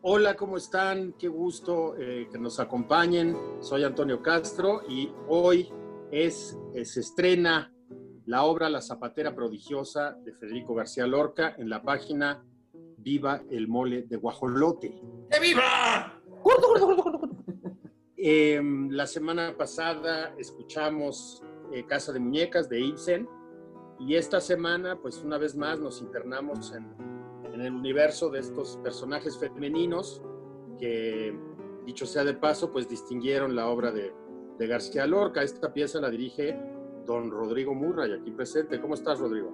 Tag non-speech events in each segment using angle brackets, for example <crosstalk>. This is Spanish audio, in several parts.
Hola, ¿cómo están? Qué gusto eh, que nos acompañen. Soy Antonio Castro y hoy es, eh, se estrena la obra La Zapatera Prodigiosa de Federico García Lorca en la página Viva el Mole de Guajolote. ¡Que viva! Em, la semana pasada escuchamos eh, Casa de Muñecas de Ibsen y esta semana, pues una vez más, nos internamos en, en el universo de estos personajes femeninos que, dicho sea de paso, pues distinguieron la obra de, de García Lorca. Esta pieza la dirige don Rodrigo Murray, aquí presente. ¿Cómo estás, Rodrigo?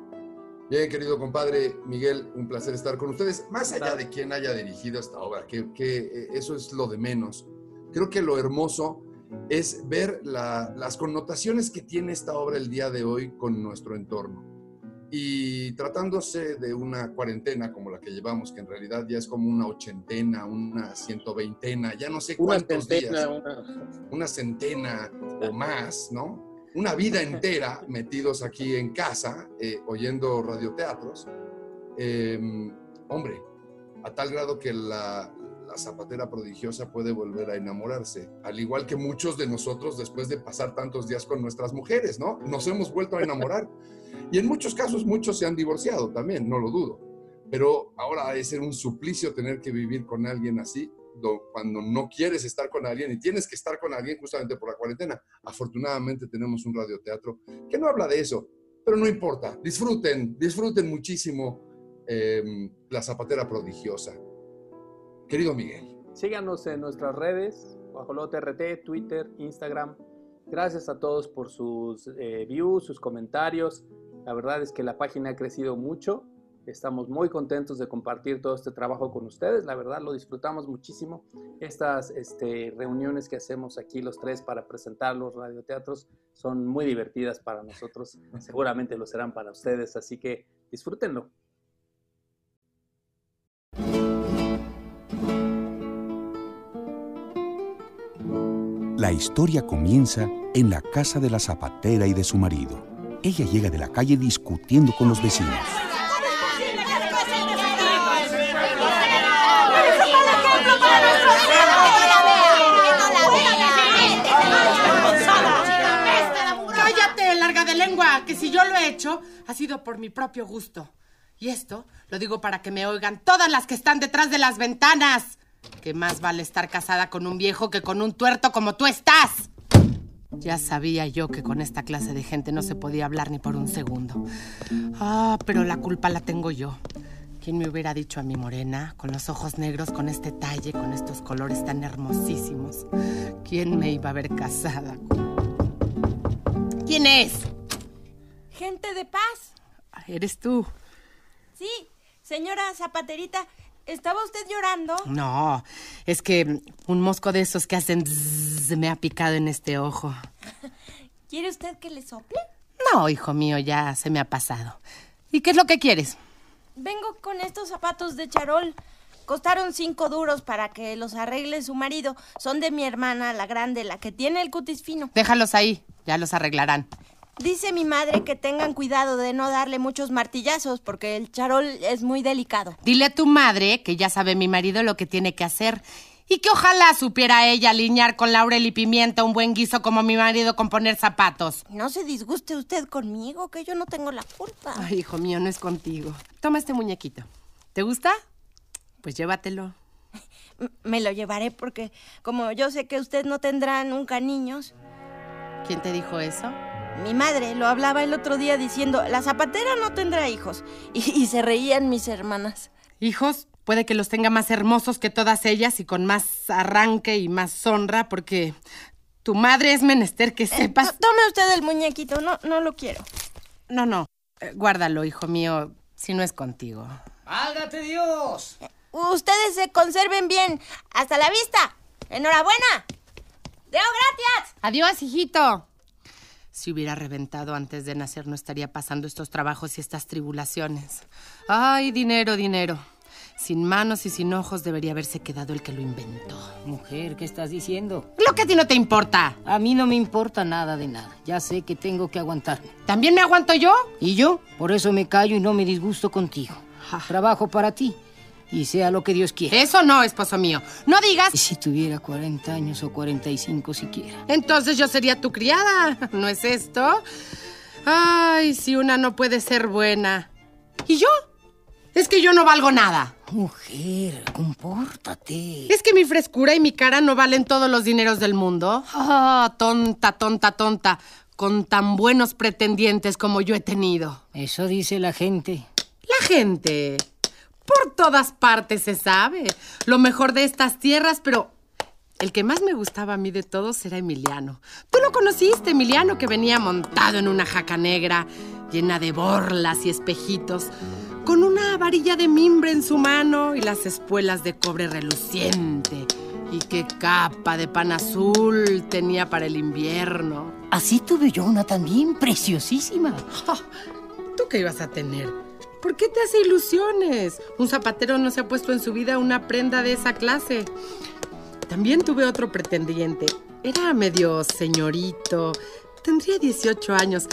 Bien, querido compadre Miguel, un placer estar con ustedes. Más allá de quién haya dirigido esta obra, que, que eh, eso es lo de menos. Creo que lo hermoso es ver la- las connotaciones que tiene esta obra el día de hoy con nuestro entorno. Y tratándose de una cuarentena como la que llevamos, que en realidad ya es como una ochentena, una ciento veintena, ya no sé Una cuántos centena, días, una- una centena o más, ¿no? Una vida entera <laughs> metidos aquí en casa, eh, oyendo radioteatros. Eh, hombre, a tal grado que la, la zapatera prodigiosa puede volver a enamorarse, al igual que muchos de nosotros después de pasar tantos días con nuestras mujeres, ¿no? Nos hemos vuelto a enamorar. Y en muchos casos muchos se han divorciado también, no lo dudo. Pero ahora ser un suplicio tener que vivir con alguien así, do- cuando no quieres estar con alguien y tienes que estar con alguien justamente por la cuarentena. Afortunadamente tenemos un radioteatro que no habla de eso, pero no importa. Disfruten, disfruten muchísimo eh, La Zapatera Prodigiosa. Querido Miguel. Síganos en nuestras redes, Guajolote RT, Twitter, Instagram. Gracias a todos por sus eh, views, sus comentarios. La verdad es que la página ha crecido mucho. Estamos muy contentos de compartir todo este trabajo con ustedes. La verdad lo disfrutamos muchísimo. Estas este, reuniones que hacemos aquí los tres para presentar los radioteatros son muy divertidas para nosotros. <laughs> Seguramente lo serán para ustedes. Así que disfrútenlo. La historia comienza en la casa de la zapatera y de su marido. Ella llega de la calle discutiendo con los vecinos. Cállate, larga de lengua, que si yo lo he hecho, ha sido por mi propio gusto. Y esto lo digo para que me oigan todas las que están detrás de las ventanas. Que más vale estar casada con un viejo que con un tuerto como tú estás. Ya sabía yo que con esta clase de gente no se podía hablar ni por un segundo. Ah, pero la culpa la tengo yo. ¿Quién me hubiera dicho a mi morena, con los ojos negros, con este talle, con estos colores tan hermosísimos? ¿Quién me iba a ver casada? ¿Quién es? Gente de paz. ¿Eres tú? Sí, señora Zapaterita, ¿estaba usted llorando? No, es que un mosco de esos que hacen me ha picado en este ojo. <laughs> ¿Quiere usted que le sople? No, hijo mío, ya se me ha pasado. ¿Y qué es lo que quieres? Vengo con estos zapatos de charol. Costaron cinco duros para que los arregle su marido. Son de mi hermana, la grande, la que tiene el cutis fino. Déjalos ahí, ya los arreglarán. Dice mi madre que tengan cuidado de no darle muchos martillazos porque el charol es muy delicado. Dile a tu madre que ya sabe mi marido lo que tiene que hacer. Y que ojalá supiera ella alinear con laurel y pimienta un buen guiso como mi marido con poner zapatos. No se disguste usted conmigo, que yo no tengo la culpa. Ay, hijo mío, no es contigo. Toma este muñequito. ¿Te gusta? Pues llévatelo. <laughs> Me lo llevaré porque como yo sé que usted no tendrá nunca niños, ¿Quién te dijo eso? Mi madre lo hablaba el otro día diciendo, la zapatera no tendrá hijos. <laughs> Y, y se reían mis hermanas. Hijos, puede que los tenga más hermosos que todas ellas y con más arranque y más honra, porque tu madre es menester que To- sepas. Tome usted el muñequito, no, no lo quiero. No, no, eh, guárdalo, hijo mío, si no es contigo. ¡Válgate Dios! Ustedes se conserven bien. Hasta la vista. Enhorabuena. Deo gracias. Adiós, hijito. Si hubiera reventado antes de nacer, no estaría pasando estos trabajos y estas tribulaciones. Ay, dinero, dinero. Sin manos y sin ojos debería haberse quedado el que lo inventó. Mujer, ¿qué estás diciendo? Lo que a ti no te importa. A mí no me importa nada de nada. Ya sé que tengo que aguantarme. ¿También me aguanto yo? ¿Y yo? Por eso me callo y no me disgusto contigo. Ah. Trabajo para ti. Y sea lo que Dios quiera. Eso no, esposo mío. No digas. Y si tuviera 40 años o 45 siquiera. Entonces yo sería tu criada. <laughs> ¿No es esto? Ay, si una no puede ser buena. ¿Y yo? Es que yo no valgo nada. Mujer, compórtate. Es que mi frescura y mi cara no valen todos los dineros del mundo. Ah, tonta, tonta, tonta. Con tan buenos pretendientes como yo he tenido. Eso dice la gente. La gente. Por todas partes se sabe. Lo mejor de estas tierras, pero el que más me gustaba a mí de todos era Emiliano. Tú lo conociste, Emiliano, que venía montado en una jaca negra, llena de borlas y espejitos, con una varilla de mimbre en su mano y las espuelas de cobre reluciente. Y qué capa de pan azul tenía para el invierno. Así tuve yo una también preciosísima. Oh, <laughs> ¿Tú qué ibas a tener? ¿Por qué te hace ilusiones? Un zapatero no se ha puesto en su vida una prenda de esa clase. También tuve otro pretendiente. Era medio señorito. Tendría 18 años.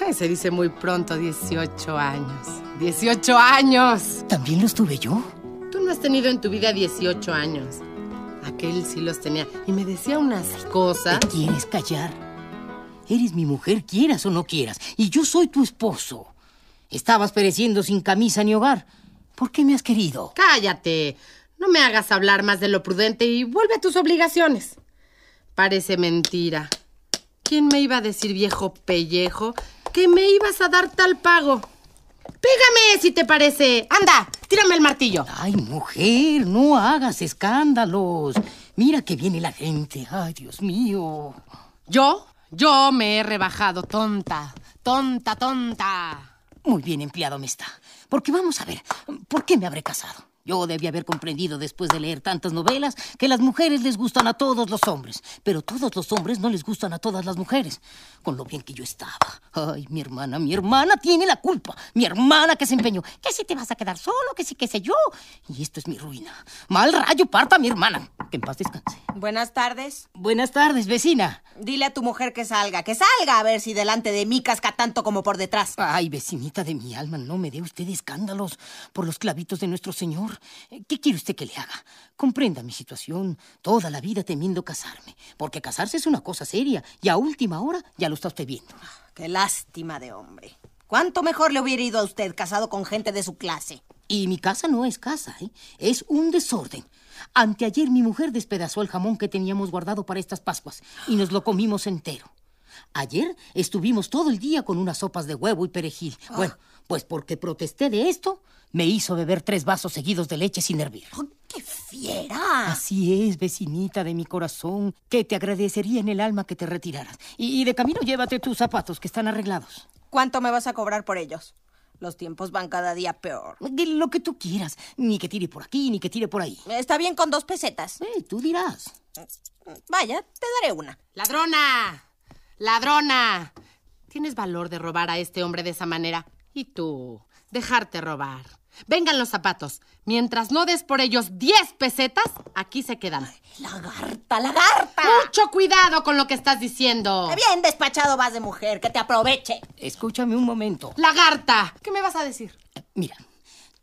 Ay, se dice muy pronto 18 años. ¡18 años! ¿También los tuve yo? Tú no has tenido en tu vida 18 años. Aquel sí los tenía. Y me decía unas cosas. ¿Te quieres callar? Eres mi mujer, quieras o no quieras. Y yo soy tu esposo. Estabas pereciendo sin camisa ni hogar. ¿Por qué me has querido? Cállate. No me hagas hablar más de lo prudente y vuelve a tus obligaciones. Parece mentira. ¿Quién me iba a decir, viejo pellejo, que me ibas a dar tal pago? Pégame, si te parece. Anda, tírame el martillo. Ay, mujer, no hagas escándalos. Mira que viene la gente. Ay, Dios mío. ¿Yo? Yo me he rebajado, tonta. Tonta, tonta. Muy bien empleado me está. Porque vamos a ver, ¿por qué me habré casado? Yo debí haber comprendido después de leer tantas novelas que las mujeres les gustan a todos los hombres, pero todos los hombres no les gustan a todas las mujeres. Con lo bien que yo estaba. Ay, mi hermana, mi hermana tiene la culpa. Mi hermana que se empeñó. Que si te vas a quedar solo, que si, qué sé yo. Y esto es mi ruina. Mal rayo parta mi hermana. Que en paz descanse. Buenas tardes. Buenas tardes, vecina. Dile a tu mujer que salga, que salga a ver si delante de mí casca tanto como por detrás. Ay, vecinita de mi alma, no me dé usted escándalos por los clavitos de nuestro Señor. ¿Qué quiere usted que le haga? Comprenda mi situación. Toda la vida temiendo casarme. Porque casarse es una cosa seria y a última hora ya lo está usted viendo. Qué lástima de hombre. ¿Cuánto mejor le hubiera ido a usted casado con gente de su clase? Y mi casa no es casa, ¿eh? Es un desorden. Anteayer mi mujer despedazó el jamón que teníamos guardado para estas Pascuas y nos lo comimos entero. Ayer estuvimos todo el día con unas sopas de huevo y perejil. Bueno, pues porque protesté de esto, me hizo beber tres vasos seguidos de leche sin hervir. Oh, ¡Qué fiera! Así es, vecinita de mi corazón, que te agradecería en el alma que te retiraras. Y, y de camino llévate tus zapatos, que están arreglados. ¿Cuánto me vas a cobrar por ellos? Los tiempos van cada día peor. Lo que tú quieras. Ni que tire por aquí, ni que tire por ahí. Está bien con dos pesetas. Eh, tú dirás. Vaya, te daré una. ¡Ladrona! ¡Ladrona! Tienes valor de robar a este hombre de esa manera. Y tú, dejarte robar. Vengan los zapatos. Mientras no des por ellos 10 pesetas, aquí se quedan. ¡Lagarta, lagarta! Mucho cuidado con lo que estás diciendo. Bien despachado vas de mujer, que te aproveche. Escúchame un momento. Lagarta, ¿qué me vas a decir? Mira,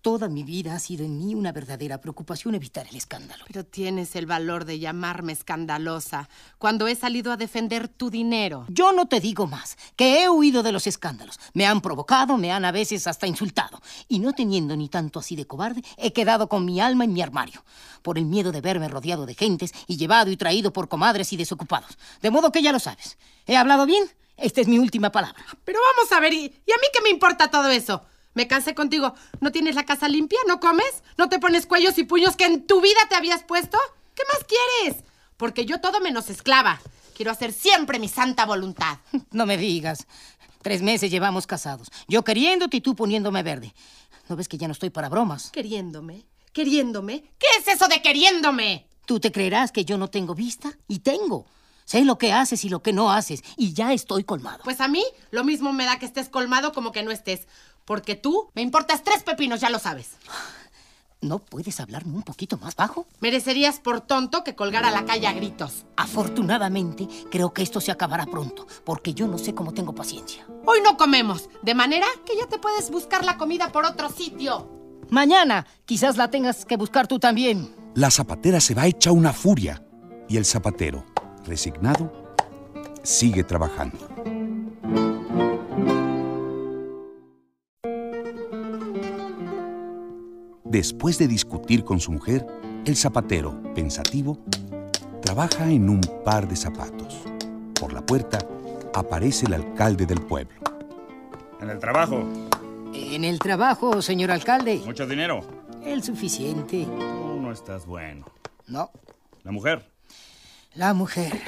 toda mi vida ha sido en mí una verdadera preocupación evitar el escándalo. Pero tienes el valor de llamarme escandalosa cuando he salido a defender tu dinero. Yo no te digo más, que he huido de los escándalos. Me han provocado, me han a veces hasta insultado. Y no teniendo ni tanto así de cobarde, he quedado con mi alma en mi armario, por el miedo de verme rodeado de gentes y llevado y traído por comadres y desocupados. De modo que ya lo sabes. ¿He hablado bien? Esta es mi última palabra. Pero vamos a ver, ¿y, y a mí qué me importa todo eso? Me cansé contigo. ¿No tienes la casa limpia? ¿No comes? ¿No te pones cuellos y puños que en tu vida te habías puesto? ¿Qué más quieres? Porque yo todo menos esclava. Quiero hacer siempre mi santa voluntad. <laughs> No me digas. Tres meses llevamos casados. Yo queriéndote y tú poniéndome verde. ¿No ves que ya no estoy para bromas? ¿Queriéndome? ¿Queriéndome? ¿Qué es eso de queriéndome? ¿Tú te creerás que yo no tengo vista? Y tengo. Sé lo que haces y lo que no haces. Y ya estoy colmado. Pues a mí lo mismo me da que estés colmado como que no estés. Porque tú me importas tres pepinos, ya lo sabes. ¿No puedes hablarme un poquito más bajo? Merecerías por tonto que colgar a la calle a gritos. Afortunadamente, creo que esto se acabará pronto, porque yo no sé cómo tengo paciencia. Hoy no comemos, de manera que ya te puedes buscar la comida por otro sitio. Mañana quizás la tengas que buscar tú también. La zapatera se va hecha una furia y el zapatero, resignado, sigue trabajando. Después de discutir con su mujer, el zapatero, pensativo, trabaja en un par de zapatos. Por la puerta aparece el alcalde del pueblo. En el trabajo. En el trabajo, señor alcalde. Mucho dinero. El suficiente. Tú no estás bueno. No. La mujer. La mujer.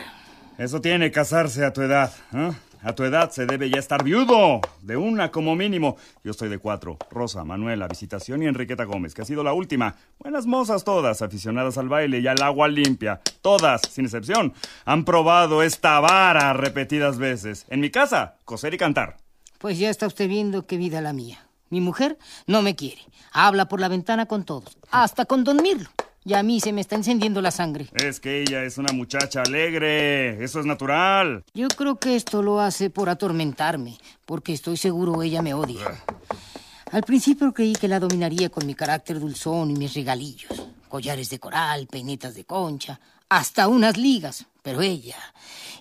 Eso tiene casarse a tu edad. ¿eh? A tu edad se debe ya estar viudo. De una como mínimo. Yo estoy de cuatro. Rosa, Manuela, Visitación y Enriqueta Gómez, que ha sido la última. Buenas mozas todas, aficionadas al baile y al agua limpia. Todas, sin excepción, han probado esta vara repetidas veces. En mi casa, coser y cantar. Pues ya está usted viendo qué vida la mía. Mi mujer no me quiere. Habla por la ventana con todos. Hasta con don Mirlo. Y a mí se me está encendiendo la sangre. Es que ella es una muchacha alegre. Eso es natural. Yo creo que esto lo hace por atormentarme, porque estoy seguro ella me odia. Al principio creí que la dominaría con mi carácter dulzón y mis regalillos. Collares de coral, peinetas de concha, hasta unas ligas. Pero ella,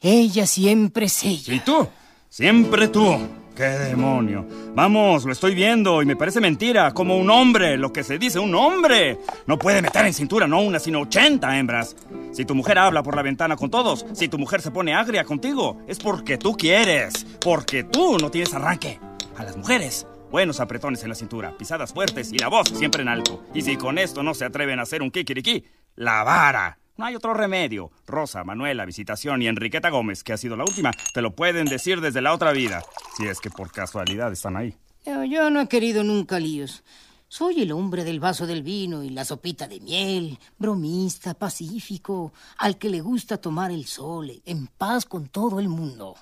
ella siempre es ella. ¿Y tú? Siempre tú. ¡Qué demonio! Vamos, lo estoy viendo y me parece mentira. Como un hombre, lo que se dice un hombre. No puede meter en cintura no una, sino ochenta hembras. Si tu mujer habla por la ventana con todos, si tu mujer se pone agria contigo, es porque tú quieres. Porque tú no tienes arranque. A las mujeres, buenos apretones en la cintura, pisadas fuertes y la voz siempre en alto. Y si con esto no se atreven a hacer un kikiriki, la vara. No hay otro remedio. Rosa, Manuela, Visitación y Enriqueta Gómez, que ha sido la última, te lo pueden decir desde la otra vida. Si es que por casualidad están ahí. Yo, yo no he querido nunca líos. Soy el hombre del vaso del vino y la sopita de miel, bromista, pacífico, al que le gusta tomar el sol, en paz con todo el mundo.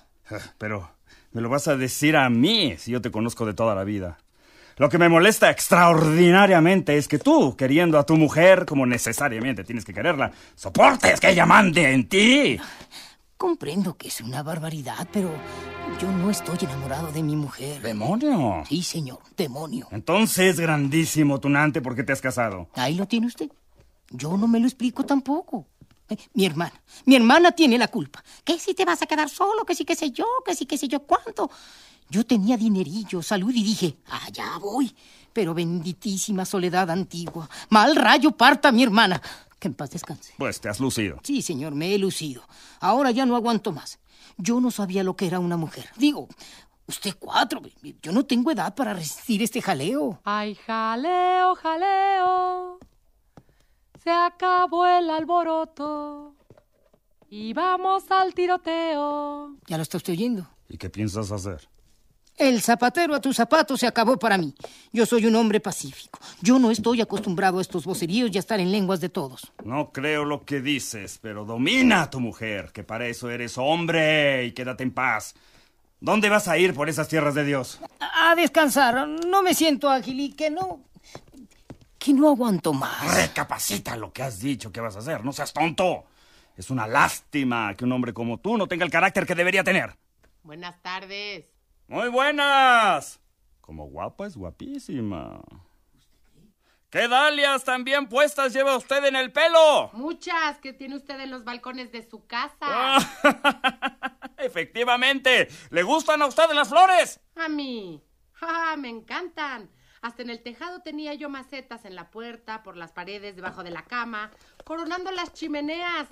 Pero me lo vas a decir a mí si yo te conozco de toda la vida. Lo que me molesta extraordinariamente es que tú, queriendo a tu mujer como necesariamente tienes que quererla, soportes que ella mande en ti. Comprendo que es una barbaridad, pero yo no estoy enamorado de mi mujer. ¿Demonio? Sí, señor, demonio. Entonces, grandísimo tunante, ¿por qué te has casado? Ahí lo tiene usted. Yo no me lo explico tampoco. Eh, Mi hermana, mi hermana tiene la culpa. Que si te vas a quedar solo, que sí, que sé yo, que sí, que sé yo cuánto. Yo tenía dinerillo, salud y dije, allá voy. Pero benditísima soledad antigua, mal rayo parta mi hermana. Que en paz descanse. Pues te has lucido. Sí, señor, me he lucido. Ahora ya no aguanto más. Yo no sabía lo que era una mujer. Digo, usted cuatro, yo no tengo edad para resistir este jaleo. Ay, jaleo, jaleo. Se acabó el alboroto. Y vamos al tiroteo. ¿Ya lo está usted oyendo? ¿Y qué piensas hacer? El zapatero a tus zapatos se acabó para mí. Yo soy un hombre pacífico. Yo no estoy acostumbrado a estos voceríos y a estar en lenguas de todos. No creo lo que dices, pero domina a tu mujer, que para eso eres hombre, y quédate en paz. ¿Dónde vas a ir por esas tierras de Dios? A descansar. No me siento ágil y que no. que no aguanto más. Recapacita lo que has dicho que vas a hacer. No seas tonto. Es una lástima que un hombre como tú no tenga el carácter que debería tener. Buenas tardes. Muy buenas. Como guapa es guapísima. ¿Qué dalias tan bien puestas lleva usted en el pelo? Muchas que tiene usted en los balcones de su casa. Ah. <laughs> Efectivamente. ¿Le gustan a usted las flores? A mí. Ah, me encantan. Hasta en el tejado tenía yo macetas en la puerta, por las paredes, debajo de la cama, coronando las chimeneas.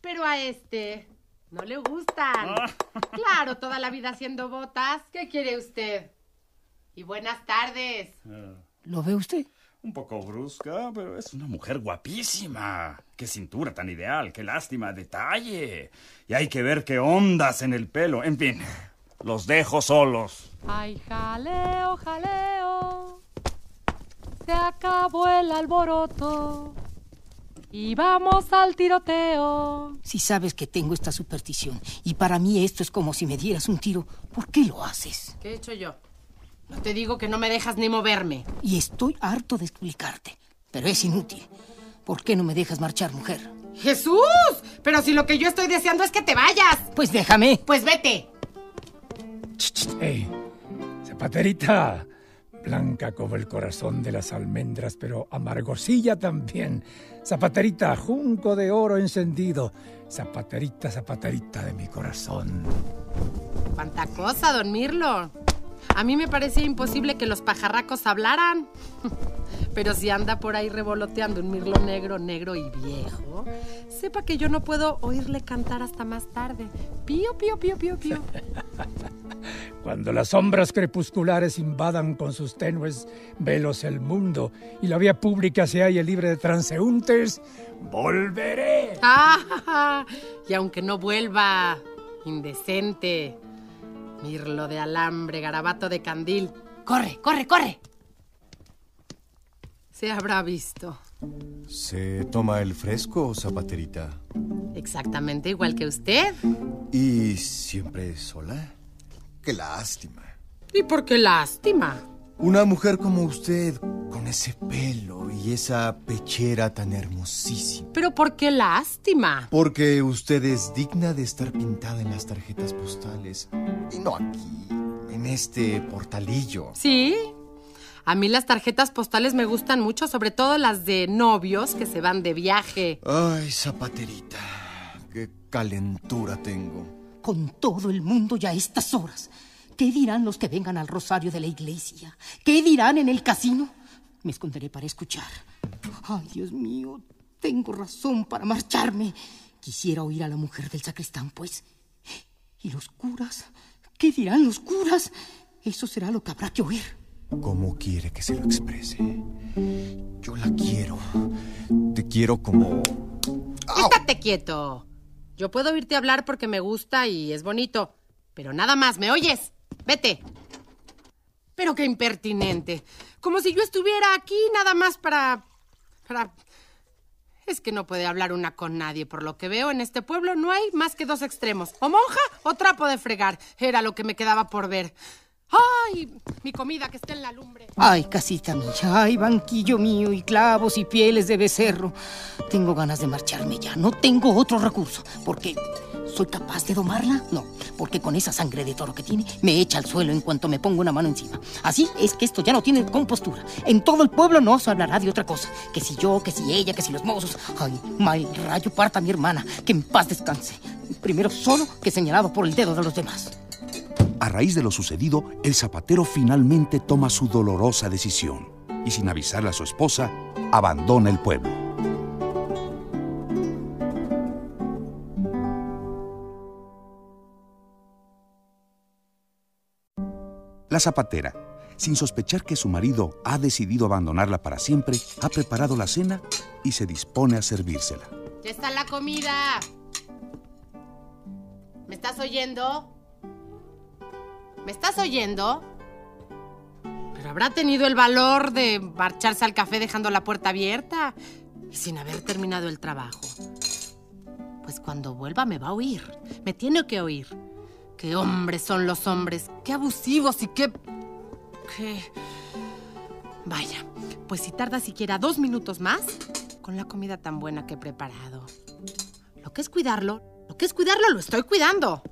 Pero a este no le gustan. Claro, toda la vida haciendo botas. ¿Qué quiere usted? Y buenas tardes. ¿Lo ve usted? Un poco brusca, pero es una mujer guapísima. Qué cintura tan ideal, qué lástima, detalle. Y hay que ver qué ondas en el pelo. En fin, los dejo solos. Ay, jaleo, jaleo. Se acabó el alboroto. Y vamos al tiroteo. Si sabes que tengo esta superstición y para mí esto es como si me dieras un tiro, ¿por qué lo haces? ¿Qué he hecho yo? No te digo que no me dejas ni moverme. Y estoy harto de explicarte, pero es inútil. ¿Por qué no me dejas marchar, mujer? ¡Jesús! Pero si lo que yo estoy deseando es que te vayas. Pues déjame. Pues vete. ¡Ey! Zapaterita, blanca como el corazón de las almendras, pero amargosilla también. Zapaterita, junco de oro encendido. Zapaterita, zapaterita de mi corazón. ¿Cuánta cosa? A mí me parecía imposible que los pajarracos hablaran. <laughs> Pero si anda por ahí revoloteando un mirlo negro, negro y viejo, sepa que yo no puedo oírle cantar hasta más tarde. Pío, pío, pío, pío, pío. <laughs> Cuando las sombras crepusculares invadan con sus tenues velos el mundo y la vía pública se halla libre de transeúntes, volveré. Ah, <laughs> y aunque no vuelva, indecente, mirlo de alambre, garabato de candil, corre, corre, corre. Se habrá visto. ¿Se toma el fresco, zapaterita? Exactamente igual que usted. ¿Y siempre sola? Qué lástima. ¿Y por qué lástima? Una mujer como usted, con ese pelo y esa pechera tan hermosísima. ¿Pero por qué lástima? Porque usted es digna de estar pintada en las tarjetas postales. Y no aquí, en este portalillo. Sí. A mí las tarjetas postales me gustan mucho, sobre todo las de novios que se van de viaje. Ay, zapaterita, qué calentura tengo. Con todo el mundo ya a estas horas. ¿Qué dirán los que vengan al rosario de la iglesia? ¿Qué dirán en el casino? Me esconderé para escuchar. Ay, Dios mío, tengo razón para marcharme. Quisiera oír a la mujer del sacristán, pues. ¿Y los curas? ¿Qué dirán los curas? Eso será lo que habrá que oír. ¿Cómo quiere que se lo exprese? Yo la quiero. Te quiero como... Estate quieto. Yo puedo oírte hablar porque me gusta y es bonito. Pero nada más, ¿me oyes? Vete. Pero qué impertinente. Como si yo estuviera aquí nada más para... para... Es que no puede hablar una con nadie. Por lo que veo, en este pueblo no hay más que dos extremos. O monja o trapo de fregar. Era lo que me quedaba por ver. ¡Ay! Mi comida que está en la lumbre. Ay, casita mía, ay, banquillo mío y clavos y pieles de becerro. Tengo ganas de marcharme ya, no tengo otro recurso. Porque ¿soy capaz de domarla? No, porque con esa sangre de toro que tiene, me echa al suelo en cuanto me pongo una mano encima. Así es que esto ya no tiene compostura. En todo el pueblo no se hablará de otra cosa. Que si yo, que si ella, que si los mozos. Ay, mal rayo parta mi hermana, que en paz descanse. Primero solo que señalado por el dedo de los demás. A raíz de lo sucedido, el zapatero finalmente toma su dolorosa decisión y sin avisarle a su esposa, abandona el pueblo. La zapatera, sin sospechar que su marido ha decidido abandonarla para siempre, ha preparado la cena y se dispone a servírsela. Ya está la comida. ¿Me estás oyendo? ¿Me estás oyendo? Pero habrá tenido el valor de marcharse al café dejando la puerta abierta y sin haber terminado el trabajo. Pues cuando vuelva me va a oír. Me tiene que oír. Qué hombres son los hombres. Qué abusivos y qué... qué... Vaya, pues si tarda siquiera dos minutos más, con la comida tan buena que he preparado. Lo que es cuidarlo, lo que es cuidarlo, lo estoy cuidando.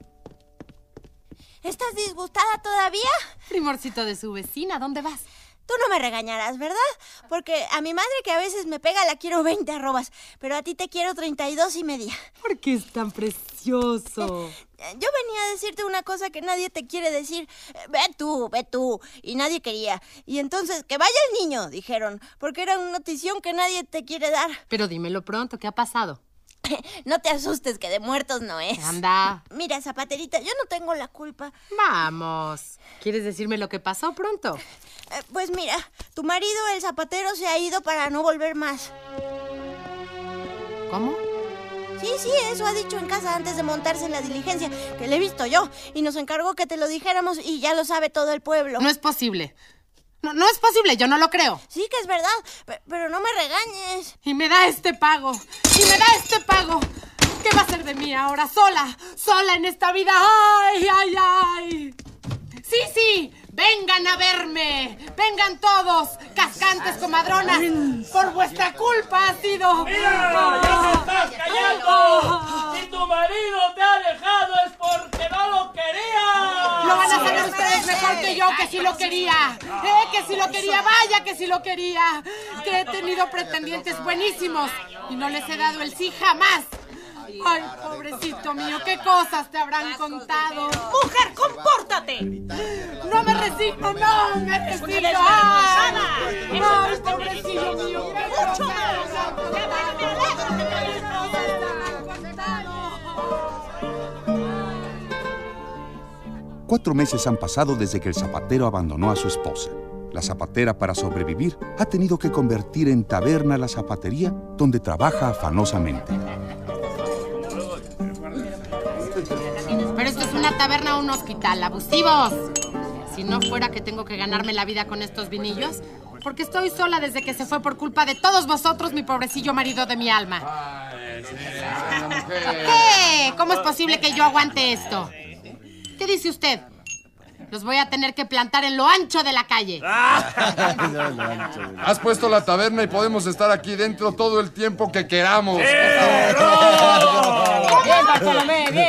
¿Estás disgustada todavía? Primorcito de su vecina, ¿dónde vas? Tú no me regañarás, ¿verdad? Porque a mi madre que a veces me pega la quiero 20 arrobas, pero a ti te quiero 32 y media. ¿Por qué es tan precioso? Yo venía a decirte una cosa que nadie te quiere decir. Ve tú, ve tú. Y nadie quería. Y entonces, que vaya el niño, dijeron, porque era una notición que nadie te quiere dar. Pero dímelo pronto, ¿qué ha pasado? <laughs> No te asustes, que de muertos no es. Anda. Mira, zapaterita, yo no tengo la culpa. Vamos. ¿Quieres decirme lo que pasó pronto? Eh, pues mira, tu marido, el zapatero, se ha ido para no volver más. ¿Cómo? Sí, sí, eso ha dicho en casa antes de montarse en la diligencia, que le he visto yo, y nos encargó que te lo dijéramos y ya lo sabe todo el pueblo. No es posible. No, no es posible, yo no lo creo. Sí que es verdad, pe- pero no me regañes. Y me da este pago. Y me da este pago. ¿Qué va a ser de mí ahora? Sola. Sola en esta vida. ¡Ay, ay, ay! Sí, sí. Vengan a verme. Vengan todos. Cascantes, comadronas. Por vuestra culpa ha sido. ¡Mira! ¡Ya te estás callando! Si tu marido te ha dejado es porque no lo quería. Lo van a saber ustedes mejor que yo, que sí lo quería. Eh, que sí lo quería, vaya que sí lo quería. Que he tenido pretendientes buenísimos y no les he dado el sí jamás. Ay, pobrecito mío, qué cosas te habrán contado. ¡Mujer, compórtate! No me resigno, no me resigno. Ay, ay, pobrecillo mío, habrán contado. Cuatro meses han pasado desde que el zapatero abandonó a su esposa. La zapatera, para sobrevivir, ha tenido que convertir en taberna la zapatería donde trabaja afanosamente. Pero esto es una taberna o un hospital, abusivos. Si no fuera que tengo que ganarme la vida con estos vinillos, porque estoy sola desde que se fue por culpa de todos vosotros, mi pobrecillo marido de mi alma. ¿Qué? ¿Cómo es posible que yo aguante esto? ¿Qué dice usted? Los voy a tener que plantar en lo ancho de la calle. <laughs> Has puesto la taberna y podemos estar aquí dentro todo el tiempo que queramos. Bien, Bartolomé, bien.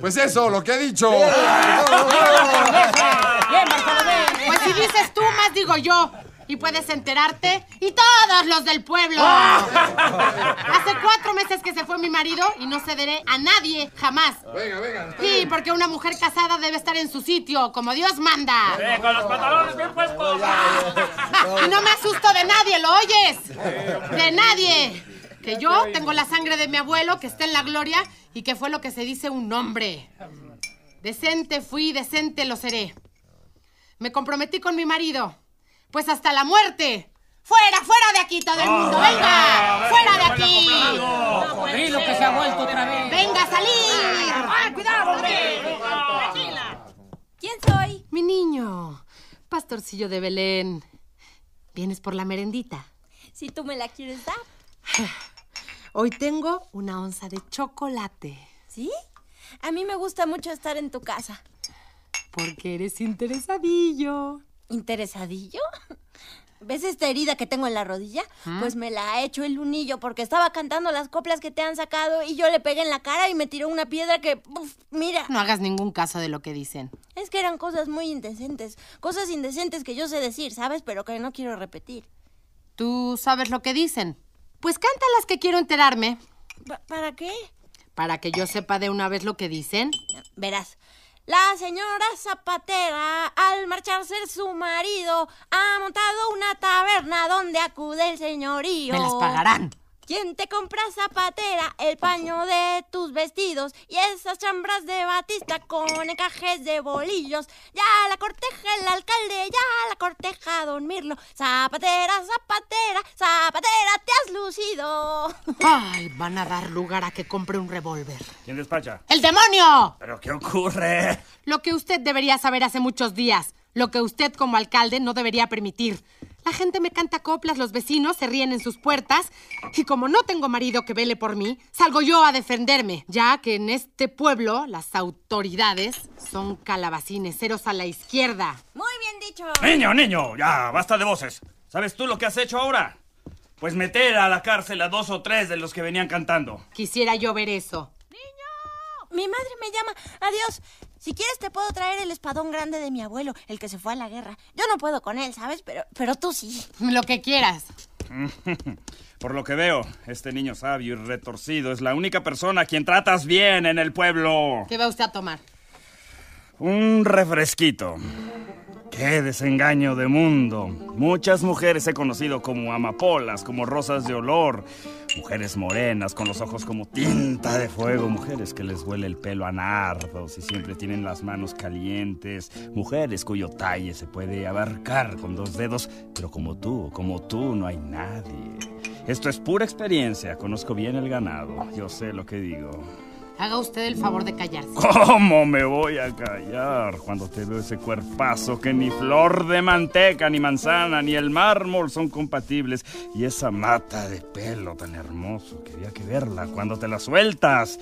Pues eso, lo que he dicho. Bien, Bartolomé. Pues si dices tú, más digo yo. Y puedes enterarte. Y todos los del pueblo. <laughs> Hace cuatro meses que se fue mi marido y no cederé a nadie jamás. Venga, venga. Sí, porque una mujer casada debe estar en su sitio, como Dios manda. Sí, con los pantalones bien puestos. Y no me asusto de nadie, ¿lo oyes? De nadie. Que yo tengo la sangre de mi abuelo, que está en la gloria, y que fue lo que se dice un hombre. Decente fui, decente lo seré. Me comprometí con mi marido. Pues hasta la muerte. ¡Fuera, fuera de aquí todo el mundo! ¡Venga! ¡Fuera de aquí! Cocodrilo que se ha vuelto otra vez. ¡Venga a salir! ¡Ay, cuidado, hombre! ¿Quién soy? Mi niño, pastorcillo de Belén. ¿Vienes por la merendita? Si tú me la quieres dar. <sighs> Hoy tengo una onza de chocolate. ¿Sí? A mí me gusta mucho estar en tu casa. Porque eres interesadillo. ¿Interesadillo? <laughs> ¿Ves esta herida que tengo en la rodilla? Pues me la ha hecho el lunillo porque estaba cantando las coplas que te han sacado y yo le pegué en la cara y me tiró una piedra que, uf, mira. No hagas ningún caso de lo que dicen. Es que eran cosas muy indecentes. Cosas indecentes que yo sé decir, ¿sabes? Pero que no quiero repetir. ¿Tú sabes lo que dicen? Pues canta las que quiero enterarme. Pa- ¿Para qué? Para que yo sepa de una vez lo que dicen. Verás. La señora Zapatera, al marcharse su marido, ha montado una taberna donde acude el señorío. Me las pagarán. ¿Quién te compra zapatera? El paño de tus vestidos y esas chambras de batista con encajes de bolillos. Ya la corteja el alcalde, ya la corteja don Mirlo. Zapatera, zapatera, zapatera, te has lucido. Ay, van a dar lugar a que compre un revólver. ¿Quién despacha? ¡El demonio! ¿Pero qué ocurre? Lo que usted debería saber hace muchos días. Lo que usted como alcalde no debería permitir. La gente me canta coplas, los vecinos se ríen en sus puertas y como no tengo marido que vele por mí, salgo yo a defenderme, ya que en este pueblo las autoridades son calabacines, ceros a la izquierda. Muy bien dicho. Niño, niño, ya, basta de voces. ¿Sabes tú lo que has hecho ahora? Pues meter a la cárcel a dos o tres de los que venían cantando. Quisiera yo ver eso. Mi madre me llama. Adiós. Si quieres te puedo traer el espadón grande de mi abuelo, el que se fue a la guerra. Yo no puedo con él, ¿sabes? Pero, pero tú sí. Lo que quieras. <laughs> Por lo que veo, este niño sabio y retorcido es la única persona a quien tratas bien en el pueblo. ¿Qué va usted a tomar? Un refresquito. Qué desengaño de mundo. Muchas mujeres he conocido como amapolas, como rosas de olor. Mujeres morenas con los ojos como tinta de fuego. Mujeres que les huele el pelo a nardos y siempre tienen las manos calientes. Mujeres cuyo talle se puede abarcar con dos dedos. Pero como tú, como tú, no hay nadie. Esto es pura experiencia. Conozco bien el ganado. Yo sé lo que digo. Haga usted el favor de callarse. ¿Cómo me voy a callar cuando te veo ese cuerpazo que ni flor de manteca, ni manzana, ni el mármol son compatibles? Y esa mata de pelo tan hermoso, que había que verla cuando te la sueltas.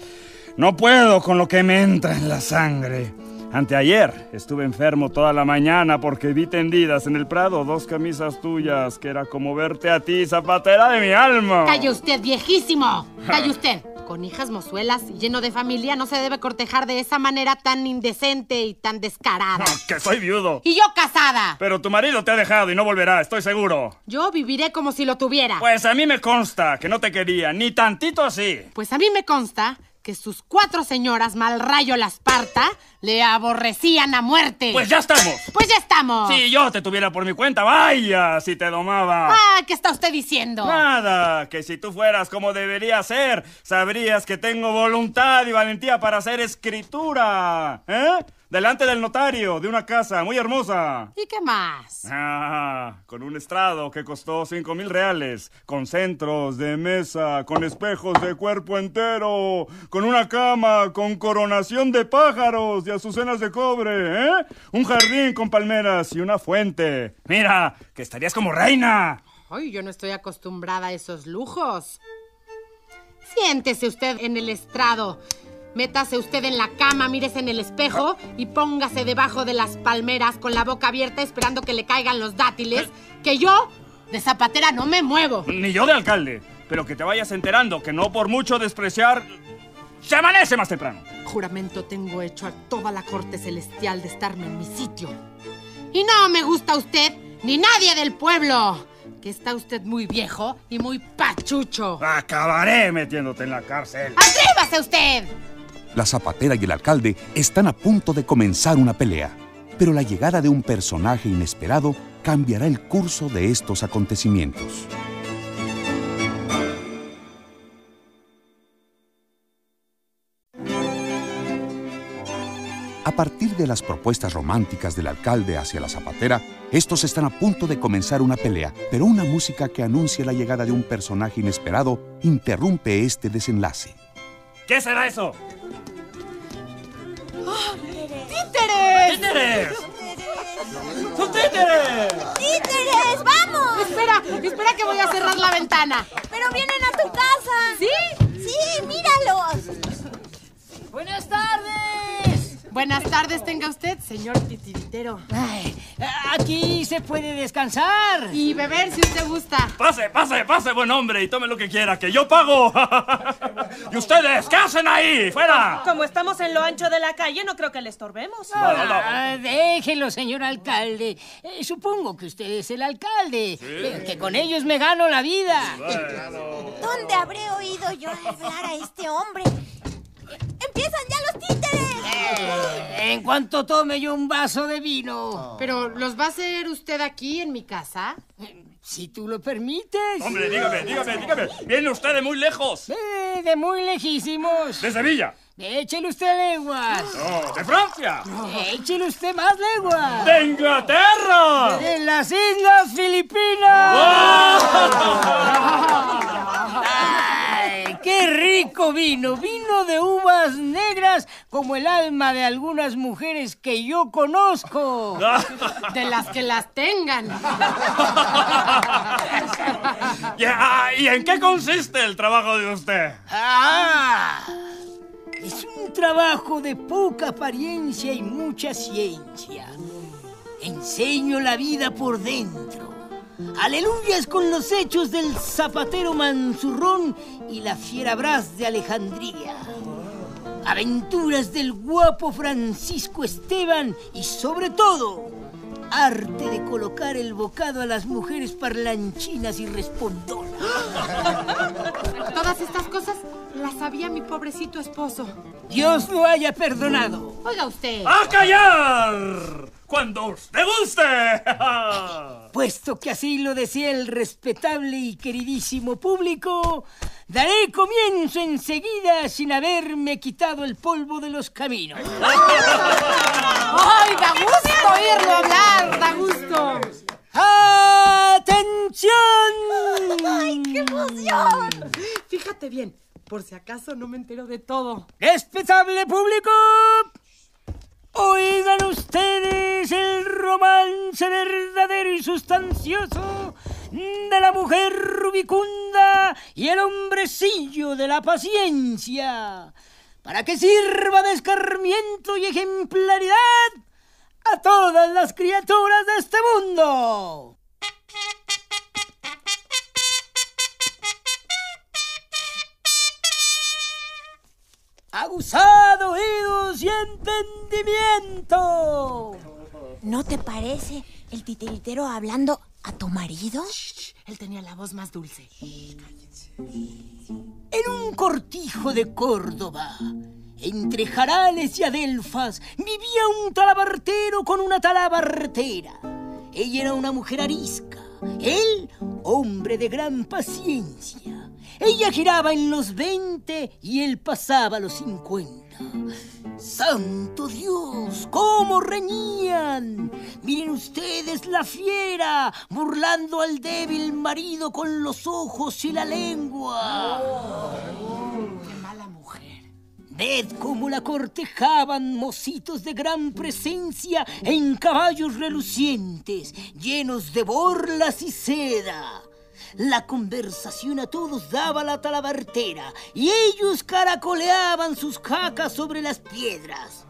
No puedo con lo que me entra en la sangre. Anteayer estuve enfermo toda la mañana porque vi tendidas en el prado dos camisas tuyas, que era como verte a ti, zapatera de mi alma. ¡Calle usted, viejísimo! <laughs> ¡Calle usted! Con hijas mozuelas y lleno de familia no se debe cortejar de esa manera tan indecente y tan descarada. que soy viudo. Y yo casada. Pero tu marido te ha dejado y no volverá, estoy seguro. Yo viviré como si lo tuviera. Pues a mí me consta que no te quería, ni tantito así. Pues a mí me consta que sus cuatro señoras, mal rayo la Esparta, le aborrecían a muerte. Pues ya estamos. Pues ya estamos. Si yo te tuviera por mi cuenta, vaya, si te domaba. Ah, ¿qué está usted diciendo? Nada, que si tú fueras como debería ser, sabrías que tengo voluntad y valentía para hacer escritura. ¿Eh? Delante del notario, de una casa muy hermosa. ¿Y qué más? Ah, con un estrado que costó cinco mil reales, con centros de mesa, con espejos de cuerpo entero, con una cama, con coronación de pájaros y azucenas de cobre, ¿eh? Un jardín con palmeras y una fuente. Mira, que estarías como reina. Ay, yo no estoy acostumbrada a esos lujos. Siéntese usted en el estrado. Métase usted en la cama, mírese en el espejo y póngase debajo de las palmeras con la boca abierta esperando que le caigan los dátiles, que yo de zapatera no me muevo. Ni yo de alcalde. Pero que te vayas enterando que no por mucho despreciar... ¡Se amanece más temprano! Juramento tengo hecho a toda la corte celestial de estarme en mi sitio. Y no me gusta usted ni nadie del pueblo. Que está usted muy viejo y muy pachucho. Acabaré metiéndote en la cárcel. ¡Atrévase usted! La zapatera y el alcalde están a punto de comenzar una pelea, pero la llegada de un personaje inesperado cambiará el curso de estos acontecimientos. A partir de las propuestas románticas del alcalde hacia la zapatera, estos están a punto de comenzar una pelea, pero una música que anuncia la llegada de un personaje inesperado interrumpe este desenlace. ¿Qué será eso? ¡Títeres! ¡Títeres! ¡Son títeres! ¡Títeres! ¡Vamos! Espera, espera que voy a cerrar la ventana. ¡Pero vienen a tu casa! ¿Sí? ¡Sí, míralos! Buenas tardes. Buenas tardes tenga usted, señor titiritero. Ay, aquí se puede descansar. Y beber si usted gusta. Pase, pase, pase, buen hombre, y tome lo que quiera, que yo pago. <laughs> ¿Y ustedes qué hacen ahí? ¡Fuera! Como estamos en lo ancho de la calle, no creo que le estorbemos. Ah, déjelo, señor alcalde. Eh, supongo que usted es el alcalde. eh, Que con ellos me gano la vida. ¿Dónde habré oído yo hablar a este hombre? ¡Empiezan ya los! Eh, en cuanto tome yo un vaso de vino. Pero, ¿los va a hacer usted aquí en mi casa? Si tú lo permites. Hombre, dígame, dígame, dígame. Viene usted de muy lejos. Eh, de muy lejísimos. De Sevilla. Échele usted leguas. No, de Francia. Échele usted más leguas. De Inglaterra. De las Islas Filipinas. ¡Ay, qué rico vino! Vino de uvas negras como el alma de algunas mujeres que yo conozco. <laughs> De las que las tengan. <laughs> ¿Y en qué consiste el trabajo de usted? ¡Ah! Es un trabajo de poca apariencia y mucha ciencia. Enseño la vida por dentro. Aleluyas con los hechos del zapatero manzurrón y la fiera Brás de Alejandría. Aventuras del guapo Francisco Esteban y sobre todo, arte de colocar el bocado a las mujeres parlanchinas y respondonas. Todas estas cosas las sabía mi pobrecito esposo. Dios lo haya perdonado. Oiga usted. ¡A callar! ¡Cuando usted guste! <laughs> Puesto que así lo desea el respetable y queridísimo público, daré comienzo enseguida sin haberme quitado el polvo de los caminos. <laughs> ¡Ay, da gusto oírlo hablar! ¡Da gusto! ¡Atención! ¡Ay, qué emoción! Fíjate bien, por si acaso no me entero de todo. Respetable público, oigan ustedes el romance verdadero y sustancioso de la mujer rubicunda y el hombrecillo de la paciencia, para que sirva de escarmiento y ejemplaridad a todas las criaturas de este mundo. Oídos y entendimiento. ¿No te parece el titiritero hablando a tu marido? Él tenía la voz más dulce. En un cortijo de Córdoba, entre Jarales y Adelfas, vivía un talabartero con una talabartera. Ella era una mujer arisca, él hombre de gran paciencia. Ella giraba en los 20 y él pasaba los 50. ¡Santo Dios! ¿Cómo reñían? Miren ustedes la fiera, burlando al débil marido con los ojos y la lengua. ¡Qué mala mujer! Ved cómo la cortejaban mocitos de gran presencia en caballos relucientes, llenos de borlas y seda. La conversación a todos daba la talabartera y ellos caracoleaban sus jacas sobre las piedras.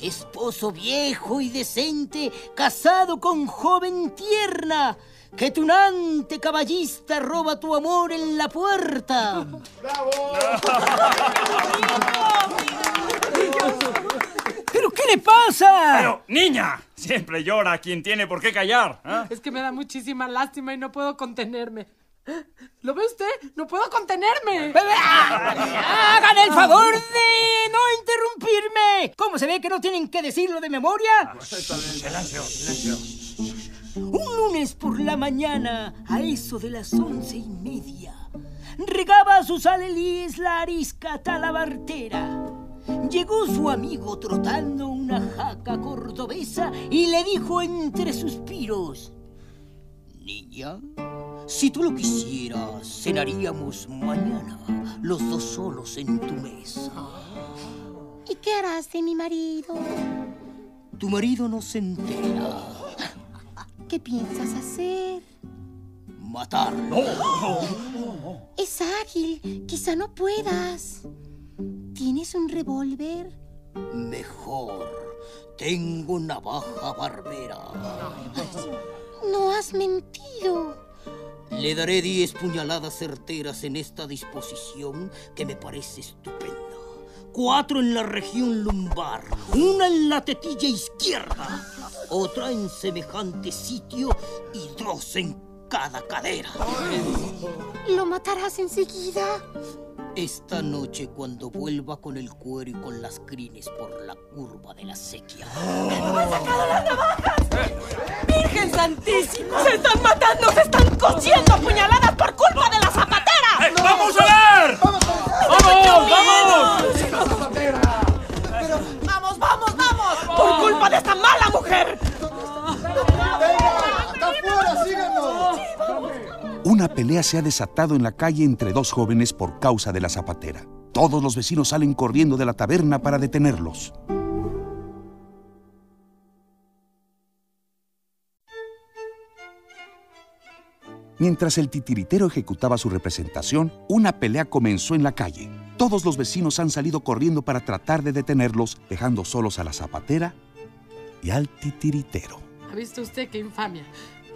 Esposo viejo y decente, casado con joven tierna, que tunante caballista roba tu amor en la puerta. <laughs> ¿Pero <laughs> qué le pasa? Pero, niña, siempre llora quien tiene por qué callar. ¿ah? Es que me da muchísima lástima y no puedo contenerme. ¿Lo ve usted? ¡No puedo contenerme! ¡Hagan el favor de no interrumpirme! ¿Cómo se ve que no tienen que decirlo de memoria? Silencio, silencio. Un lunes por la mañana, a eso de las once y media, regaba a sus alelíes la arisca talabartera. Llegó su amigo trotando una jaca cordobesa y le dijo entre suspiros: Niña, si tú lo quisieras, cenaríamos mañana, los dos solos en tu mesa. ¿Y qué harás de mi marido? Tu marido no se entera. ¿Qué piensas hacer? Matarlo. Es ágil, quizá no puedas. ¿Tienes un revólver? Mejor. Tengo navaja barbera. No has mentido. Le daré diez puñaladas certeras en esta disposición que me parece estupenda. Cuatro en la región lumbar, una en la tetilla izquierda, otra en semejante sitio y dos en cada cadera. ¿Lo matarás enseguida? Esta noche cuando vuelva con el cuero y con las crines por la curva de la sequía. ¡Han sacado las navajas! ¡Virgen Santísima! ¡Se están matando! ¡Se están cosiendo a puñaladas por culpa de la zapatera! ¡Eh, ¡Vamos a ver! ¡Vamos, vamos! ¡Vamos, vamos, vamos! ¡Por culpa de esta mala mujer! Una pelea se ha desatado en la calle entre dos jóvenes por causa de la zapatera. Todos los vecinos salen corriendo de la taberna para detenerlos. Mientras el titiritero ejecutaba su representación, una pelea comenzó en la calle. Todos los vecinos han salido corriendo para tratar de detenerlos, dejando solos a la zapatera y al titiritero. ¿Ha visto usted qué infamia?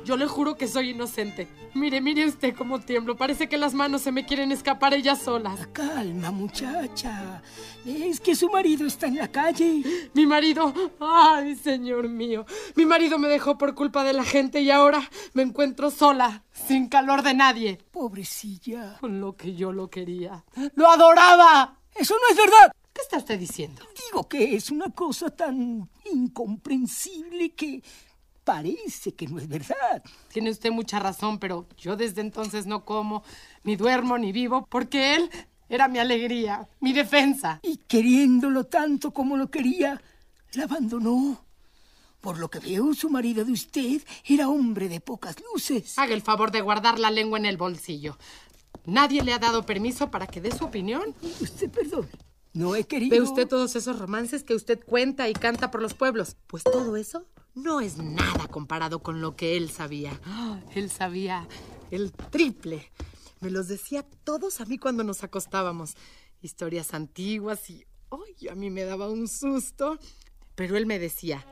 Yo le juro que soy inocente. Mire, mire usted cómo tiemblo. Parece que las manos se me quieren escapar ellas solas. Calma, muchacha. Es que su marido está en la calle. Mi marido. Ay, señor mío. Mi marido me dejó por culpa de la gente y ahora me encuentro sola, sin calor de nadie. Pobrecilla. Con lo que yo lo quería. ¡Lo adoraba! Eso no es verdad. ¿Qué está usted diciendo? Digo que es una cosa tan incomprensible que parece que no es verdad. Tiene usted mucha razón, pero yo desde entonces no como, ni duermo, ni vivo, porque él era mi alegría, mi defensa. Y queriéndolo tanto como lo quería, la abandonó. Por lo que veo, su marido de usted era hombre de pocas luces. Haga el favor de guardar la lengua en el bolsillo. Nadie le ha dado permiso para que dé su opinión. Usted perdone. No he querido. ¿Ve usted todos esos romances que usted cuenta y canta por los pueblos? Pues todo eso no es nada comparado con lo que él sabía. <gasps> Él sabía el triple. Me los decía todos a mí cuando nos acostábamos. Historias antiguas y... ¡Ay! A mí me daba un susto. Pero él me decía,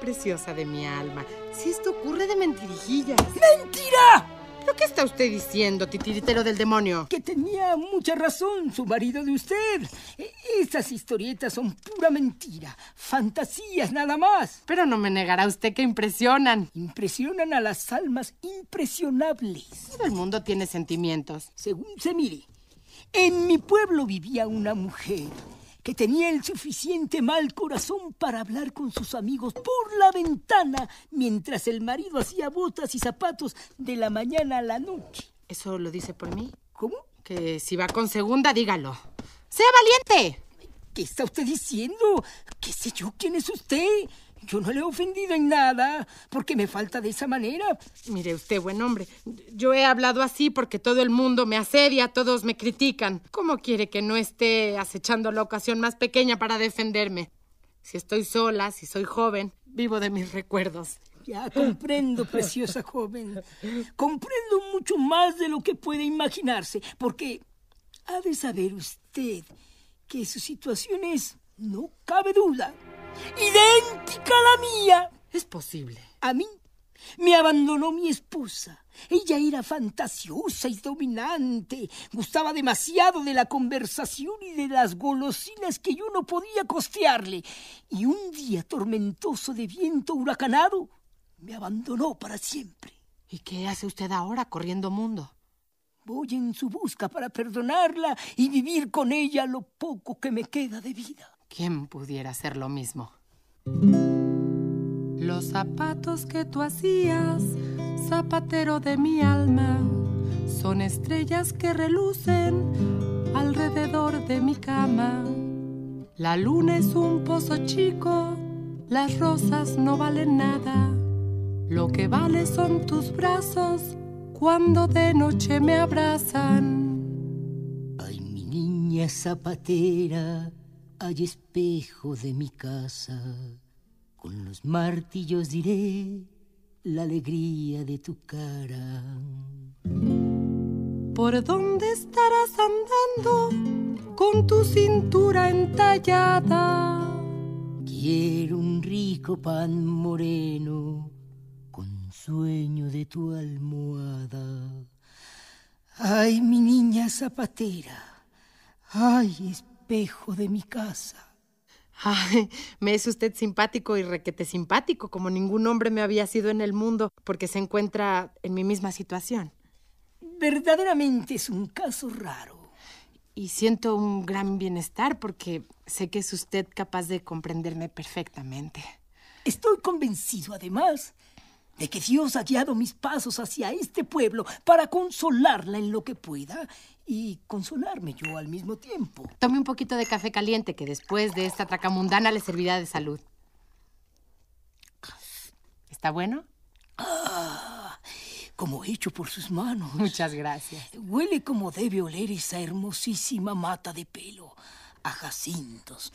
preciosa de mi alma, si esto ocurre de mentirijillas. ¡Mentira! ¿Pero qué está usted diciendo, titiritero del demonio? Que tenía mucha razón su marido de usted. E- Esas historietas son pura mentira, fantasías nada más. Pero no me negará usted que impresionan. Impresionan a las almas impresionables. Todo el mundo tiene sentimientos. Según se mire, en mi pueblo vivía una mujer que tenía el suficiente mal corazón para hablar con sus amigos por la ventana mientras el marido hacía botas y zapatos de la mañana a la noche. ¿Eso lo dice por mí? ¿Cómo? Que si va con segunda, dígalo. ¡Sea valiente! ¿Qué está usted diciendo? ¿Qué sé yo quién es usted? Yo no le he ofendido en nada. ¿Por qué me falta de esa manera? Mire usted, buen hombre, yo he hablado así porque todo el mundo me asedia, todos me critican. ¿Cómo quiere que no esté acechando la ocasión más pequeña para defenderme? Si estoy sola, si soy joven, vivo de mis recuerdos. Ya comprendo, preciosa joven. Comprendo mucho más de lo que puede imaginarse, porque ha de saber usted que su situación es, no cabe duda, idéntica a la mía. Es posible. A mí me abandonó mi esposa. Ella era fantasiosa y dominante. Gustaba demasiado de la conversación y de las golosinas que yo no podía costearle. Y un día tormentoso de viento huracanado me abandonó para siempre. ¿Y qué hace usted ahora corriendo mundo? Voy en su busca para perdonarla y vivir con ella lo poco que me queda de vida. ¿Quién pudiera hacer lo mismo? Los zapatos que tú hacías, zapatero de mi alma, son estrellas que relucen alrededor de mi cama. La luna es un pozo chico, las rosas no valen nada. Lo que vale son tus brazos cuando de noche me abrazan. Ay, mi niña zapatera, hay espejo de mi casa. Con los martillos diré la alegría de tu cara. ¿Por dónde estarás andando con tu cintura entallada? Quiero un rico pan moreno con sueño de tu almohada. Ay, mi niña zapatera, ay, espejo de mi casa. Ay, me es usted simpático y requete simpático, como ningún hombre me había sido en el mundo, porque se encuentra en mi misma situación. Verdaderamente es un caso raro. Y siento un gran bienestar porque sé que es usted capaz de comprenderme perfectamente. Estoy convencido, además, de que Dios ha guiado mis pasos hacia este pueblo para consolarla en lo que pueda y consolarme yo al mismo tiempo. Tome un poquito de café caliente que después de esta tracamundana le servirá de salud. ¿Está bueno? Ah, como hecho por sus manos. Muchas gracias. Huele como debe oler esa hermosísima mata de pelo, a jacintos,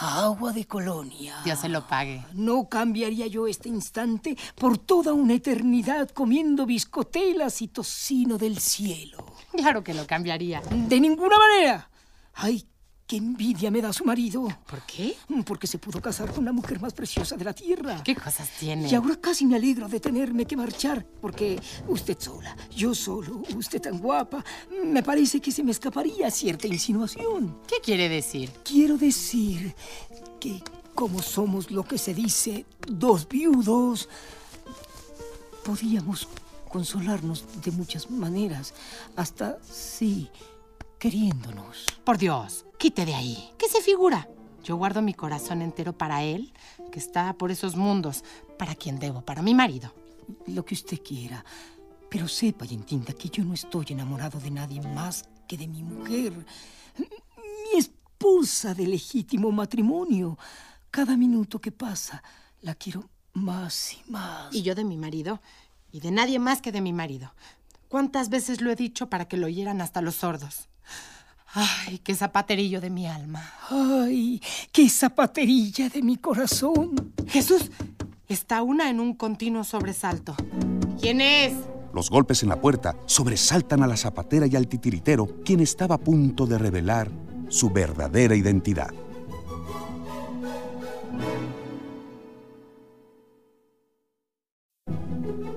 agua de colonia. Dios se lo pague. No cambiaría yo este instante por toda una eternidad comiendo biscotelas y tocino del cielo. Claro que lo cambiaría. De ninguna manera. Ay, qué envidia me da su marido. ¿Por qué? Porque se pudo casar con la mujer más preciosa de la tierra. ¿Qué cosas tiene? Y ahora casi me alegro de tenerme que marchar, porque usted sola, yo solo, usted tan guapa, me parece que se me escaparía cierta insinuación. ¿Qué quiere decir? Quiero decir que como somos lo que se dice dos viudos, podíamos consolarnos de muchas maneras, hasta sí, queriéndonos. Por Dios, quite de ahí. ¿Qué se figura? Yo guardo mi corazón entero para él, que está por esos mundos, para quien debo, para mi marido. Lo que usted quiera. Pero sepa y entienda que yo no estoy enamorado de nadie más que de mi mujer. Mi esposa de legítimo matrimonio. Cada minuto que pasa la quiero más y más. Y yo de mi marido. Y de nadie más que de mi marido. ¿Cuántas veces lo he dicho para que lo oyeran hasta los sordos? Ay, qué zapaterillo de mi alma. Ay, qué zapaterilla de mi corazón. Jesús, está una en un continuo sobresalto. ¿Quién es? Los golpes en la puerta sobresaltan a la zapatera y al titiritero, quien estaba a punto de revelar su verdadera identidad.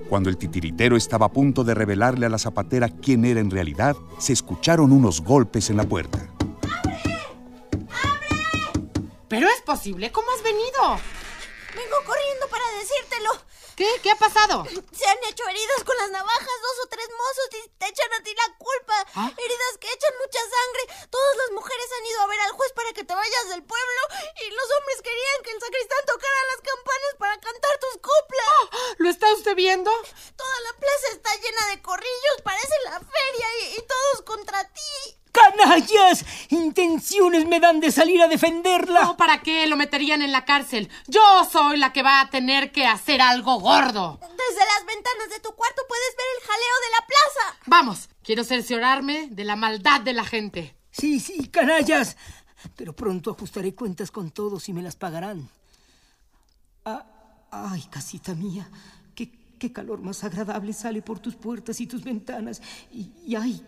Cuando el titiritero estaba a punto de revelarle a la zapatera quién era en realidad, se escucharon unos golpes en la puerta. ¿Pero es posible? ¿Cómo has venido? Vengo corriendo para decírtelo. ¿Qué? ¿Qué ha pasado? Se han hecho heridas con las navajas dos o tres mozos y te echan a ti la culpa. ¿Ah? Heridas que echan mucha sangre. Todas las mujeres han ido a ver al juez para que te vayas del pueblo y los hombres querían que el sacristán tocara las campanas para cantar tus coplas. ¿Lo está usted viendo? Toda la plaza está llena de corrillos, parece la feria y, y todos contra ti. ¡Canallas! Intenciones me dan de salir a defenderla. No, ¿para qué? Lo meterían en la cárcel. Yo soy la que va a tener que hacer algo gordo. Desde las ventanas de tu cuarto puedes ver el jaleo de la plaza. Vamos, quiero cerciorarme de la maldad de la gente. Sí, sí, canallas. Pero pronto ajustaré cuentas con todos y me las pagarán. Ah, ay, casita mía, qué, qué calor más agradable sale por tus puertas y tus ventanas. Y, y ay,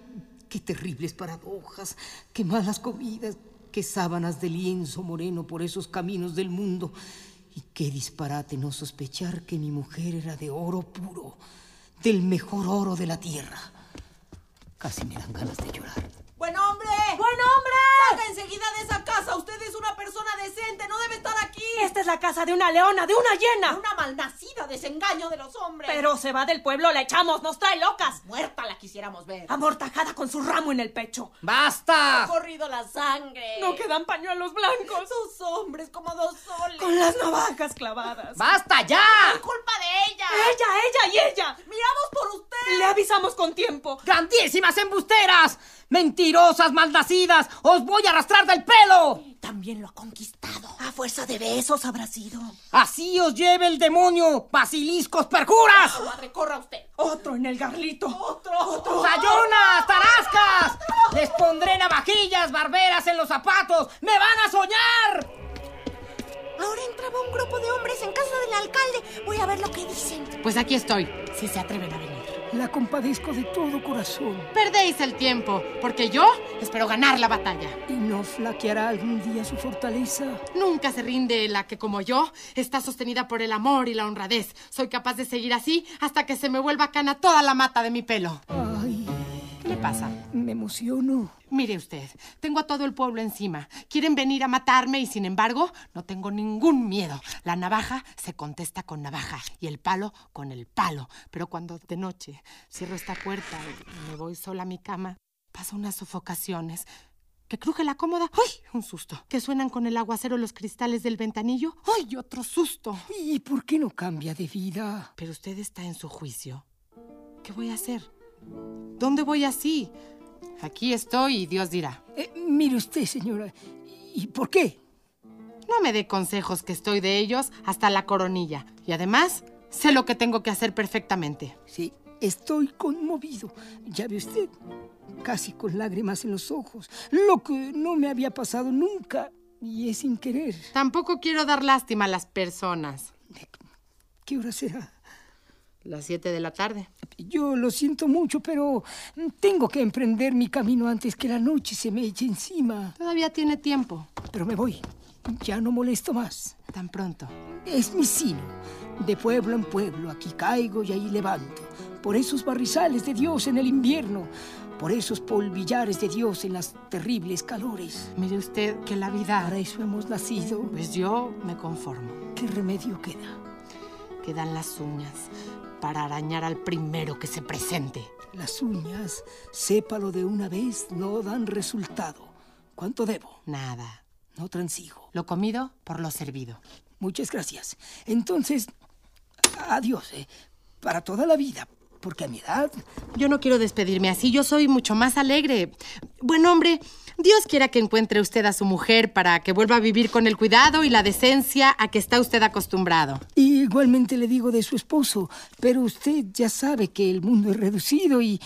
qué terribles paradojas, qué malas comidas, qué sábanas de lienzo moreno por esos caminos del mundo. Y qué disparate no sospechar que mi mujer era de oro puro, del mejor oro de la tierra. Casi me dan ganas de llorar. ¡Buen hombre! ¡Buen hombre! ¡Salga enseguida de esa casa! Usted es una persona decente, no debe estar aquí. Esta es la casa de una leona, de una hiena. Una malnacida desengaño de los hombres. Pero se va del pueblo, la echamos, nos trae locas. Muerta la quisiéramos ver. Amortajada con su ramo en el pecho. Ha ¡Basta! corrido la sangre. No quedan pañuelos blancos. Dos hombres como dos soles. Con las navajas clavadas. ¡Basta ya! Por culpa de ella. Ella, ella y ella. Miramos por usted. Le avisamos con tiempo. ¡Grandísimas embusteras! ¡Mentirosas, malnacidas! ¡Os voy a arrastrar del pelo! También lo ha conquistado. A fuerza de besos habrá sido. ¡Así os lleve el demonio, basiliscos perjuras! Agua, recorra usted. Otro en el garlito. Otro. Otro. ¡Sayonas, tarascas! Les pondré navajillas, barberas en los zapatos. ¡Me van a soñar! Ahora entraba un grupo de hombres en casa del alcalde. Voy a ver lo que dicen. Pues aquí estoy, si se atreven a venir. La compadezco de todo corazón. Perdéis el tiempo, porque yo espero ganar la batalla. ¿Y no flaqueará algún día su fortaleza? Nunca se rinde la que, como yo, está sostenida por el amor y la honradez. Soy capaz de seguir así hasta que se me vuelva cana toda la mata de mi pelo. Ay, ¿Qué le pasa? me emociono. Mire usted, tengo a todo el pueblo encima. Quieren venir a matarme y sin embargo no tengo ningún miedo. La navaja se contesta con navaja y el palo con el palo. Pero cuando de noche cierro esta puerta y me voy sola a mi cama, paso unas sofocaciones. Que cruje la cómoda. ¡Ay! Un susto. Que suenan con el aguacero los cristales del ventanillo. ¡Ay! Otro susto. ¿Y por qué no cambia de vida? Pero usted está en su juicio. ¿Qué voy a hacer? ¿Dónde voy así? Aquí estoy y Dios dirá. Eh, mire usted, señora. ¿Y por qué? No me dé consejos que estoy de ellos hasta la coronilla. Y además, sé lo que tengo que hacer perfectamente. Sí, estoy conmovido. Ya ve usted, casi con lágrimas en los ojos. Lo que no me había pasado nunca. Y es sin querer. Tampoco quiero dar lástima a las personas. ¿Qué hora será? Las siete de la tarde. Yo lo siento mucho, pero tengo que emprender mi camino antes que la noche se me eche encima. Todavía tiene tiempo. Pero me voy. Ya no molesto más. Tan pronto. Es mi sino. De pueblo en pueblo, aquí caigo y ahí levanto. Por esos barrizales de Dios en el invierno. Por esos polvillares de Dios en las terribles calores. Mire usted que la vida... Para eso hemos nacido. Pues yo me conformo. ¿Qué remedio queda? Quedan las uñas para arañar al primero que se presente. Las uñas, sépalo de una vez, no dan resultado. ¿Cuánto debo? Nada. No transigo. Lo comido por lo servido. Muchas gracias. Entonces, adiós, ¿eh? Para toda la vida, porque a mi edad... Yo no quiero despedirme así, yo soy mucho más alegre. Buen hombre, Dios quiera que encuentre usted a su mujer para que vuelva a vivir con el cuidado y la decencia a que está usted acostumbrado. Igualmente le digo de su esposo, pero usted ya sabe que el mundo es reducido y...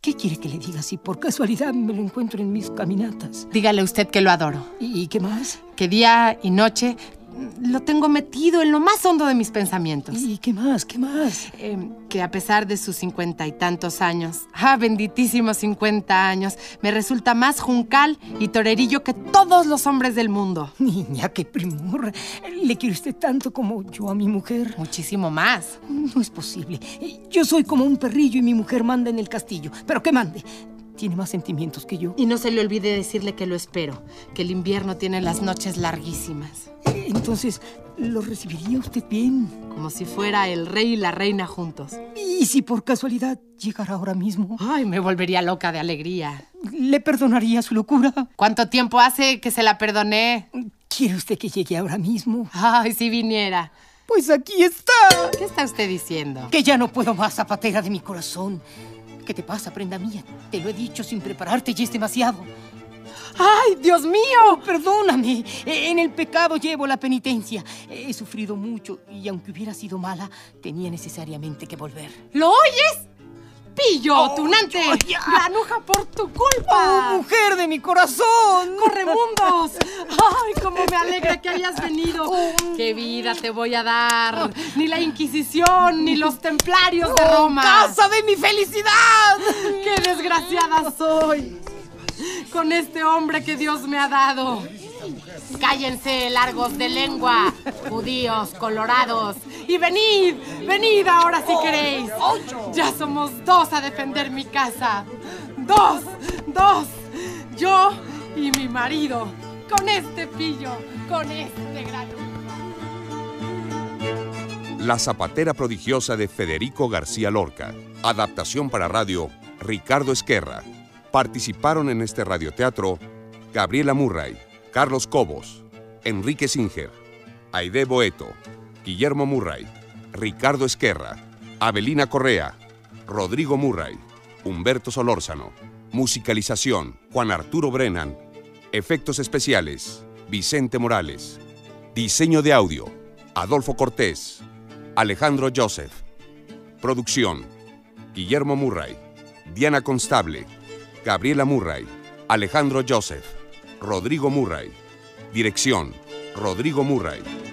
¿Qué quiere que le diga si por casualidad me lo encuentro en mis caminatas? Dígale usted que lo adoro. ¿Y qué más? Que día y noche lo tengo metido en lo más hondo de mis pensamientos. ¿Y qué más? ¿Qué más? Eh, que a pesar de sus cincuenta y tantos años, ah, benditísimos cincuenta años, me resulta más juncal y torerillo que todos los hombres del mundo. <laughs> Niña, qué primor. ¿Le quiere usted tanto como yo a mi mujer? Muchísimo más. No es posible. Yo soy como un perrillo y mi mujer manda en el castillo. Pero que mande. Tiene más sentimientos que yo. Y no se le olvide decirle que lo espero, que el invierno tiene las noches larguísimas. Entonces, ¿lo recibiría usted bien? Como si fuera el rey y la reina juntos. ¿Y si por casualidad llegara ahora mismo? Ay, me volvería loca de alegría. ¿Le perdonaría su locura? ¿Cuánto tiempo hace que se la perdoné? ¿Quiere usted que llegue ahora mismo? Ay, si viniera. Pues aquí está. ¿Qué está usted diciendo? Que ya no puedo más, zapatera de mi corazón. ¿Qué te pasa, prenda mía? Te lo he dicho sin prepararte y es demasiado. ¡Ay, Dios mío! Oh, perdóname. En el pecado llevo la penitencia. He sufrido mucho y aunque hubiera sido mala, tenía necesariamente que volver. ¿Lo oyes? Pillo, oh, tunante, granuja por tu culpa. Oh, mujer de mi corazón. Corremundos. Ay, cómo me alegra que hayas venido. Qué vida te voy a dar. Ni la Inquisición, ni los templarios de Roma. ¡Casa de mi felicidad! ¡Qué desgraciada soy! Con este hombre que Dios me ha dado. Cállense, largos de lengua, judíos, colorados. Y venid, venid ahora si queréis. Ya somos dos a defender mi casa. Dos, dos. Yo y mi marido. Con este pillo, con este grano. La zapatera prodigiosa de Federico García Lorca. Adaptación para radio, Ricardo Esquerra. Participaron en este radioteatro Gabriela Murray, Carlos Cobos, Enrique Singer, Aide Boeto, Guillermo Murray, Ricardo Esquerra, Abelina Correa, Rodrigo Murray, Humberto Solórzano. Musicalización, Juan Arturo Brennan. Efectos especiales, Vicente Morales. Diseño de audio, Adolfo Cortés, Alejandro Joseph. Producción, Guillermo Murray, Diana Constable, Gabriela Murray, Alejandro Joseph. Rodrigo Murray. Dirección, Rodrigo Murray.